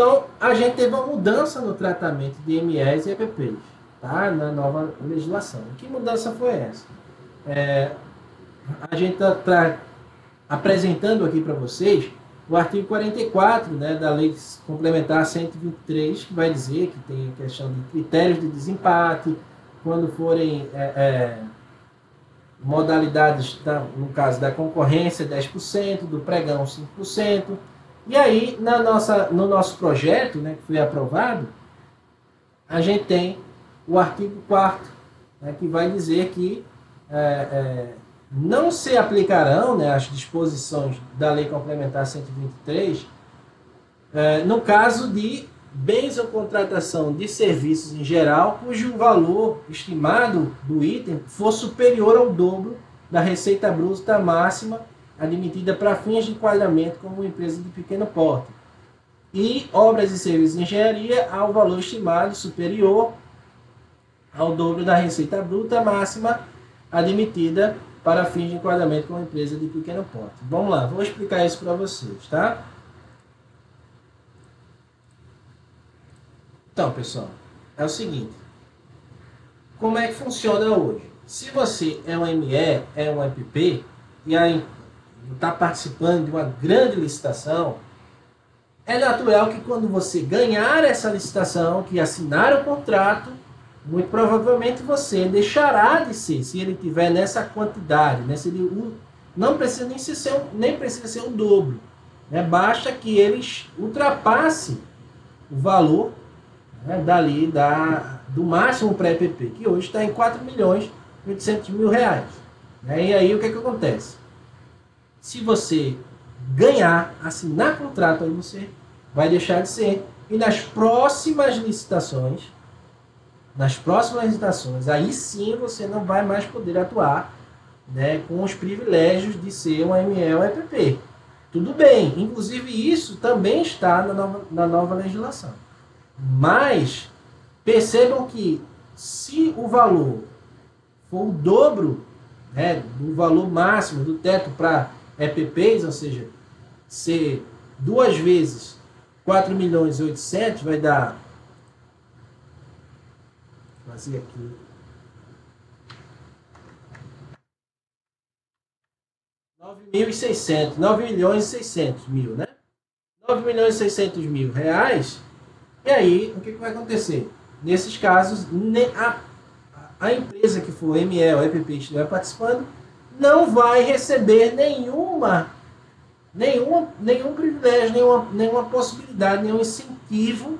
Então, a gente teve uma mudança no tratamento de MEs e EPPs, tá? na nova legislação. Que mudança foi essa? É, a gente está apresentando aqui para vocês o artigo 44 né, da Lei Complementar 123, que vai dizer que tem a questão de critérios de desempate, quando forem é, é, modalidades, da, no caso da concorrência, 10%, do pregão, 5%. E aí, na nossa, no nosso projeto, né, que foi aprovado, a gente tem o artigo 4 né, que vai dizer que é, é, não se aplicarão né, as disposições da Lei Complementar 123 é, no caso de bens ou contratação de serviços em geral cujo valor estimado do item for superior ao dobro da receita bruta máxima admitida para fins de enquadramento como empresa de pequeno porte e obras e serviços de engenharia ao valor estimado superior ao dobro da receita bruta máxima admitida para fins de enquadramento como empresa de pequeno porte. Vamos lá, vou explicar isso para vocês, tá? Então, pessoal, é o seguinte. Como é que funciona hoje? Se você é um ME, é um EPP, e aí está participando de uma grande licitação, é natural que quando você ganhar essa licitação, que assinar o contrato, muito provavelmente você deixará de ser, se ele tiver nessa quantidade, né? se ele, não precisa nem ser, nem precisa ser o dobro. Né? Basta que eles ultrapasse o valor né, dali da, do máximo pré-PP, que hoje está em 4 milhões e 800 mil reais. Né? E aí o que, é que acontece? Se você ganhar, assinar contrato, aí você vai deixar de ser. E nas próximas licitações, nas próximas licitações, aí sim você não vai mais poder atuar né, com os privilégios de ser um ML EPP. Tudo bem, inclusive isso também está na nova, na nova legislação. Mas percebam que se o valor for o dobro né, do valor máximo do teto para EPPs, ou seja, ser duas vezes 4 milhões e 800, vai dar fazer aqui mil e seiscentos, nove milhões e seiscentos mil, né? Nove milhões e seiscentos mil reais e aí, o que, que vai acontecer? Nesses casos, a, a empresa que for ME ou EPP estiver participando, não vai receber nenhuma, nenhuma, nenhum privilégio, nenhuma, nenhuma possibilidade, nenhum incentivo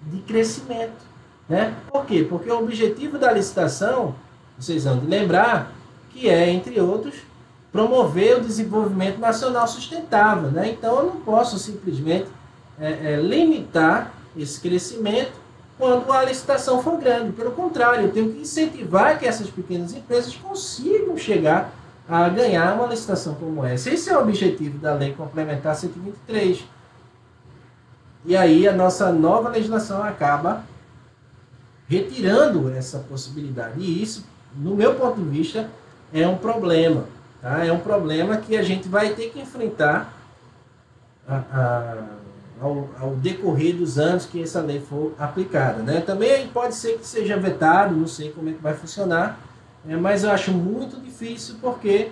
de crescimento. Né? Por quê? Porque o objetivo da licitação, vocês vão lembrar, que é, entre outros, promover o desenvolvimento nacional sustentável. Né? Então, eu não posso simplesmente é, é, limitar esse crescimento quando a licitação for grande. Pelo contrário, eu tenho que incentivar que essas pequenas empresas consigam chegar a ganhar uma licitação como essa. Esse é o objetivo da Lei Complementar 123. E aí a nossa nova legislação acaba retirando essa possibilidade. E isso, no meu ponto de vista, é um problema. Tá? É um problema que a gente vai ter que enfrentar a, a ao, ao, decorrer dos anos que essa lei for aplicada. Né? Também pode ser que seja vetado, não sei como é que vai funcionar, é, mas eu acho muito difícil porque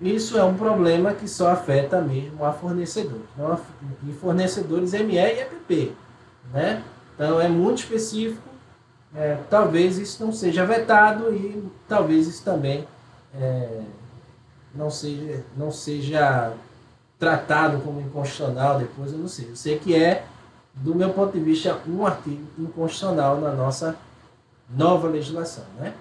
isso é um problema que só afeta mesmo a fornecedores, não e fornecedores ME e EPP. Né? Então é muito específico, é, talvez isso não seja vetado e talvez isso também é, não seja, não seja tratado como inconstitucional depois, eu não sei. Eu sei que é, do meu ponto de vista, um artigo inconstitucional na nossa nova legislação. Né?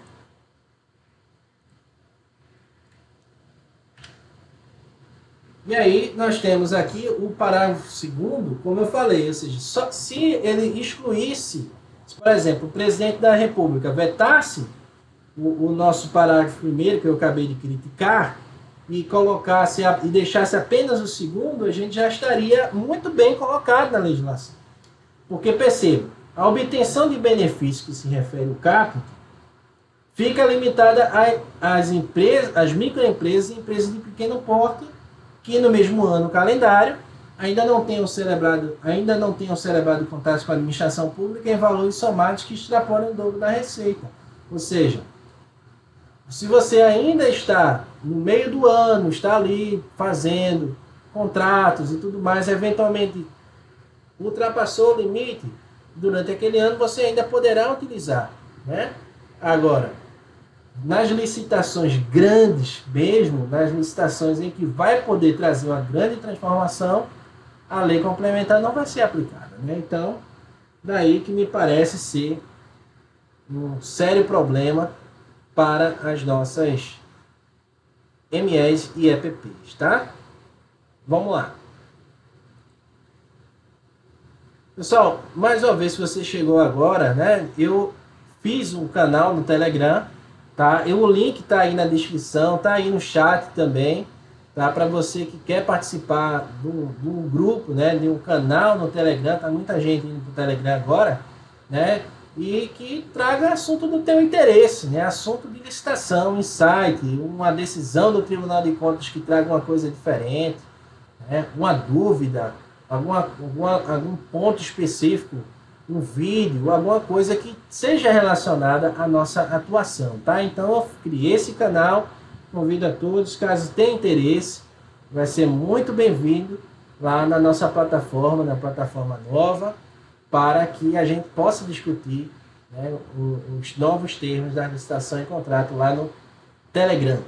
E aí nós temos aqui o parágrafo segundo, como eu falei, ou seja, só, se ele excluísse, se, por exemplo, o presidente da República vetasse o, o nosso parágrafo primeiro, que eu acabei de criticar, e colocasse a, e deixasse apenas o segundo, a gente já estaria muito bem colocado na legislação. Porque perceba, a obtenção de benefícios que se refere ao caput fica limitada às empresas, às microempresas e empresas de pequeno porte que no mesmo ano calendário ainda não tenham celebrado, ainda não tenham celebrado contratos com a administração pública em valores somados que extrapolam o dobro da receita. Ou seja, se você ainda está no meio do ano, está ali fazendo contratos e tudo mais, eventualmente ultrapassou o limite durante aquele ano, você ainda poderá utilizar, né? Agora, nas licitações grandes mesmo, nas licitações em que vai poder trazer uma grande transformação, a lei complementar não vai ser aplicada. Né? Então, daí que me parece ser um sério problema para as nossas MEs e EPPs, tá? Vamos lá. Pessoal, mais uma vez, se você chegou agora, né? Eu fiz um canal no Telegram, tá? E o link tá aí na descrição, tá aí no chat também, tá? Para você que quer participar de um, grupo, né? De um canal no Telegram, tá muita gente indo pro Telegram agora, né? E que traga assunto do teu interesse, né? Assunto de licitação, insight, uma decisão do Tribunal de Contas que traga uma coisa diferente, né? Uma dúvida, alguma, alguma, algum ponto específico um vídeo, alguma coisa que seja relacionada à nossa atuação, tá? Então eu criei esse canal, convido a todos, caso tenha interesse, vai ser muito bem-vindo lá na nossa plataforma, na plataforma nova, para que a gente possa discutir né, os novos termos da licitação e contrato lá no Telegram.